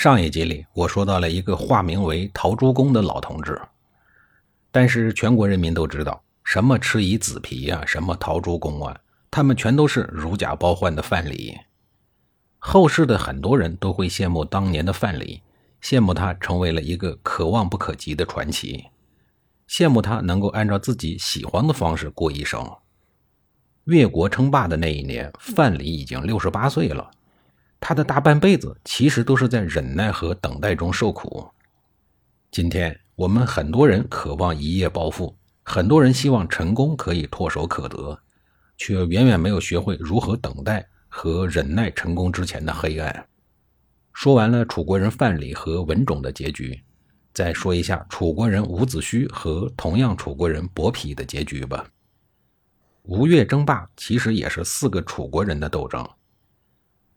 上一集里，我说到了一个化名为陶朱公的老同志，但是全国人民都知道，什么吃夷子皮啊，什么陶朱公啊，他们全都是如假包换的范蠡。后世的很多人都会羡慕当年的范蠡，羡慕他成为了一个可望不可及的传奇，羡慕他能够按照自己喜欢的方式过一生。越国称霸的那一年，范蠡已经六十八岁了。他的大半辈子其实都是在忍耐和等待中受苦。今天我们很多人渴望一夜暴富，很多人希望成功可以唾手可得，却远远没有学会如何等待和忍耐成功之前的黑暗。说完了楚国人范蠡和文种的结局，再说一下楚国人伍子胥和同样楚国人伯嚭的结局吧。吴越争霸其实也是四个楚国人的斗争。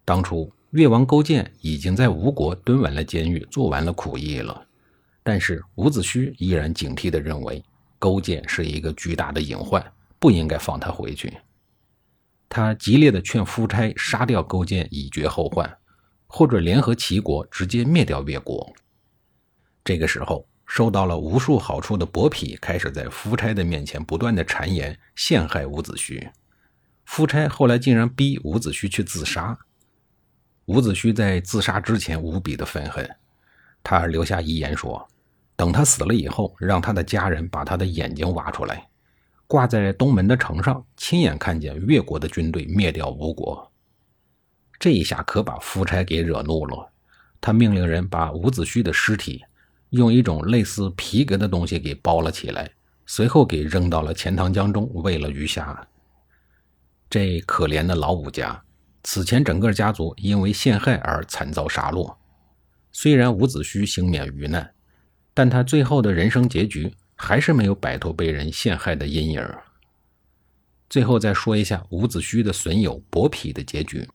当初越王勾践已经在吴国蹲完了监狱，做完了苦役了，但是伍子胥依然警惕地认为勾践是一个巨大的隐患，不应该放他回去。他激烈地劝夫差杀掉勾践，以绝后患，或者联合齐国直接灭掉越国。这个时候，受到了无数好处的伯嚭开始在夫差的面前不断地谗言陷害伍子胥，夫差后来竟然逼伍子胥去自杀。伍子胥在自杀之前无比的愤恨，他留下遗言说：“等他死了以后，让他的家人把他的眼睛挖出来，挂在东门的城上，亲眼看见越国的军队灭掉吴国。”这一下可把夫差给惹怒了，他命令人把伍子胥的尸体用一种类似皮革的东西给包了起来，随后给扔到了钱塘江中喂了鱼虾。这可怜的老伍家。此前，整个家族因为陷害而惨遭杀戮。虽然伍子胥幸免于难，但他最后的人生结局还是没有摆脱被人陷害的阴影。最后再说一下伍子胥的损友伯嚭的结局。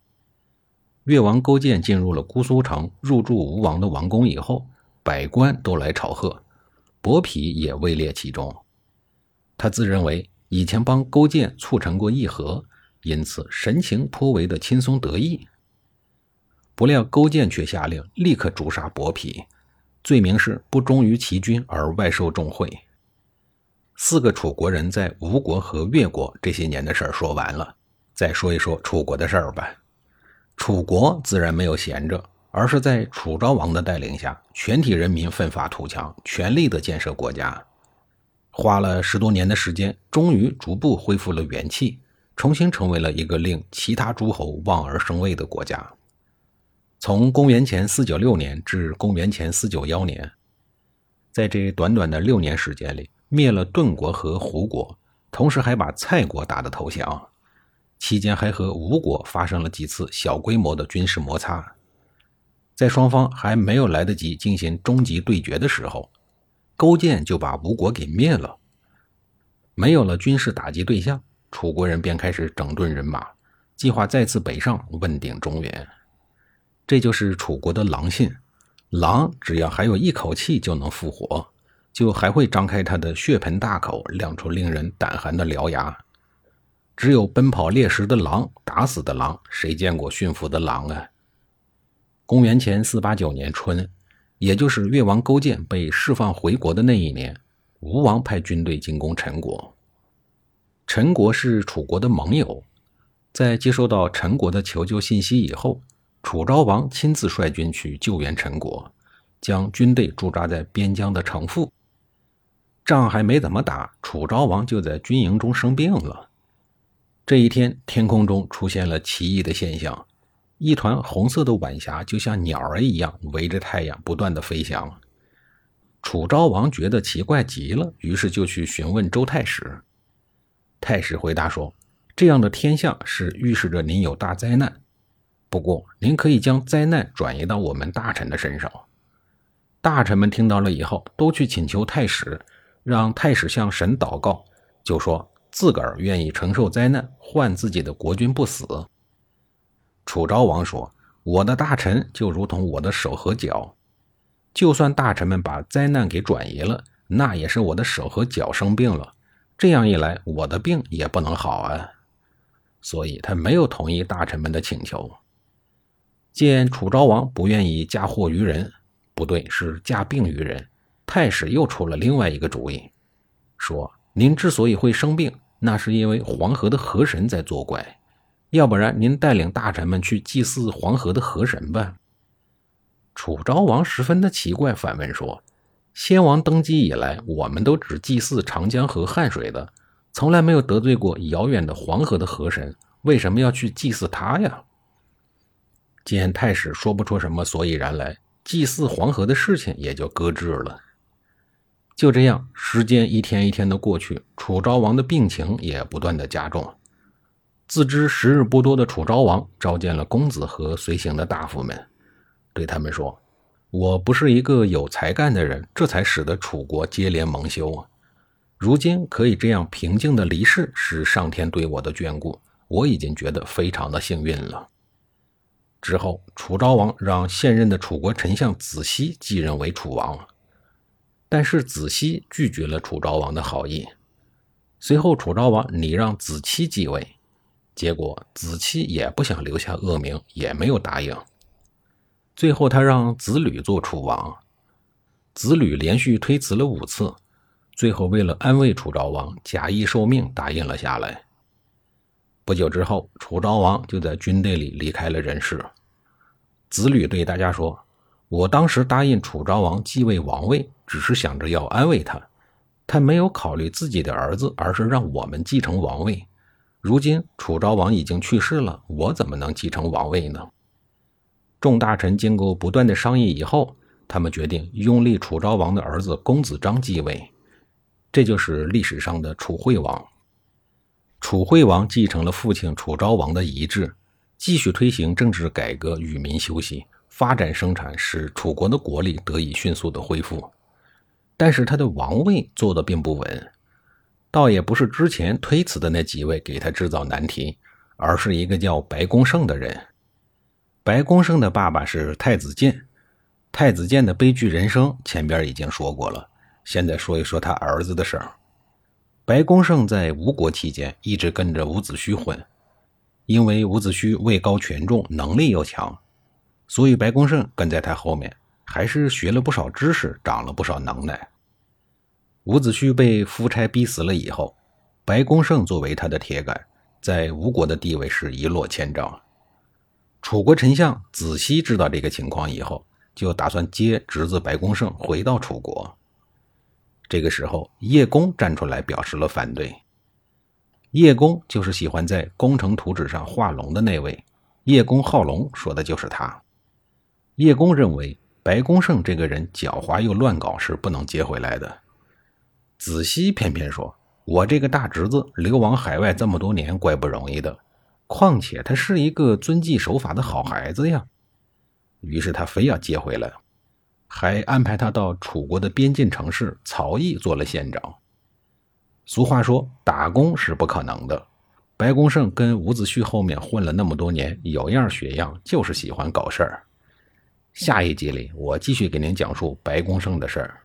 越王勾践进入了姑苏城，入住吴王的王宫以后，百官都来朝贺，伯嚭也位列其中。他自认为以前帮勾践促成过议和。因此，神情颇为的轻松得意。不料勾践却下令立刻诛杀伯嚭，罪名是不忠于齐军而外受重贿。四个楚国人在吴国和越国这些年的事儿说完了，再说一说楚国的事儿吧。楚国自然没有闲着，而是在楚昭王的带领下，全体人民奋发图强，全力的建设国家。花了十多年的时间，终于逐步恢复了元气。重新成为了一个令其他诸侯望而生畏的国家。从公元前四九六年至公元前四九幺年，在这短短的六年时间里，灭了顿国和胡国，同时还把蔡国打得投降。期间还和吴国发生了几次小规模的军事摩擦。在双方还没有来得及进行终极对决的时候，勾践就把吴国给灭了。没有了军事打击对象。楚国人便开始整顿人马，计划再次北上问鼎中原。这就是楚国的狼信。狼只要还有一口气就能复活，就还会张开它的血盆大口，亮出令人胆寒的獠牙。只有奔跑猎食的狼，打死的狼，谁见过驯服的狼啊？公元前四八九年春，也就是越王勾践被释放回国的那一年，吴王派军队进攻陈国。陈国是楚国的盟友，在接收到陈国的求救信息以后，楚昭王亲自率军去救援陈国，将军队驻扎在边疆的城父。仗还没怎么打，楚昭王就在军营中生病了。这一天，天空中出现了奇异的现象，一团红色的晚霞就像鸟儿一样围着太阳不断的飞翔。楚昭王觉得奇怪极了，于是就去询问周太史。太史回答说：“这样的天象是预示着您有大灾难。不过您可以将灾难转移到我们大臣的身上。大臣们听到了以后，都去请求太史，让太史向神祷告，就说自个儿愿意承受灾难，换自己的国君不死。楚昭王说：“我的大臣就如同我的手和脚，就算大臣们把灾难给转移了，那也是我的手和脚生病了。这样一来，我的病也不能好啊。”所以他没有同意大臣们的请求。见楚昭王不愿意嫁祸于人。不对，是嫁病于人。太史又出了另外一个主意，说：“您之所以会生病，那是因为黄河的河神在作怪。要不然，您带领大臣们去祭祀黄河的河神吧。”楚昭王十分的奇怪，反问说：“先王登基以来，我们都只祭祀长江和汉水的，从来没有得罪过遥远的黄河的河神，为什么要去祭祀他呀？”见太史说不出什么所以然来。祭祀黄河的事情也就搁置了。就这样，时间一天一天的过去，楚昭王的病情也不断的加重。自知时日不多的楚昭王召见了公子和随行的大夫们，对他们说：“我不是一个有才干的人，这才使得楚国接连蒙羞啊！如今可以这样平静的离世，是上天对我的眷顾，我已经觉得非常的幸运了。”之后，楚昭王让现任的楚国丞相子西继任为楚王，但是子西拒绝了楚昭王的好意。随后，楚昭王拟让子期继位，结果子期也不想留下恶名，也没有答应。最后，他让子吕做楚王，子吕连续推辞了五次，最后为了安慰楚昭王，假意受命答应了下来。不久之后，楚昭王就在军队里离开了人世。子吕对大家说：“我当时答应楚昭王继位王位，只是想着要安慰他，他没有考虑自己的儿子，而是让我们继承王位。如今楚昭王已经去世了，我怎么能继承王位呢？”众大臣经过不断的商议以后，他们决定拥立楚昭王的儿子公子章继位，这就是历史上的楚惠王。楚惠王继承了父亲楚昭王的遗志，继续推行政治改革，与民休息，发展生产，使楚国的国力得以迅速的恢复。但是他的王位坐得并不稳，倒也不是之前推辞的那几位给他制造难题，而是一个叫白公胜的人。白公胜的爸爸是太子建，太子建的悲剧人生前边已经说过了，现在说一说他儿子的事儿。白公胜在吴国期间一直跟着伍子胥混，因为伍子胥位高权重，能力又强，所以白公胜跟在他后面，还是学了不少知识，长了不少能耐。伍子胥被夫差逼死了以后，白公胜作为他的铁杆，在吴国的地位是一落千丈。楚国丞相子西知道这个情况以后，就打算接侄子白公胜回到楚国。这个时候，叶公站出来表示了反对。叶公就是喜欢在工程图纸上画龙的那位，叶公好龙，说的就是他。叶公认为白公胜这个人狡猾又乱搞，是不能接回来的。子西偏偏说：“我这个大侄子流亡海外这么多年，怪不容易的，况且他是一个遵纪守法的好孩子呀。”于是他非要接回来。还安排他到楚国的边境城市曹邑做了县长。俗话说，打工是不可能的。白公胜跟伍子胥后面混了那么多年，有样学样，就是喜欢搞事儿。下一集里，我继续给您讲述白公胜的事儿。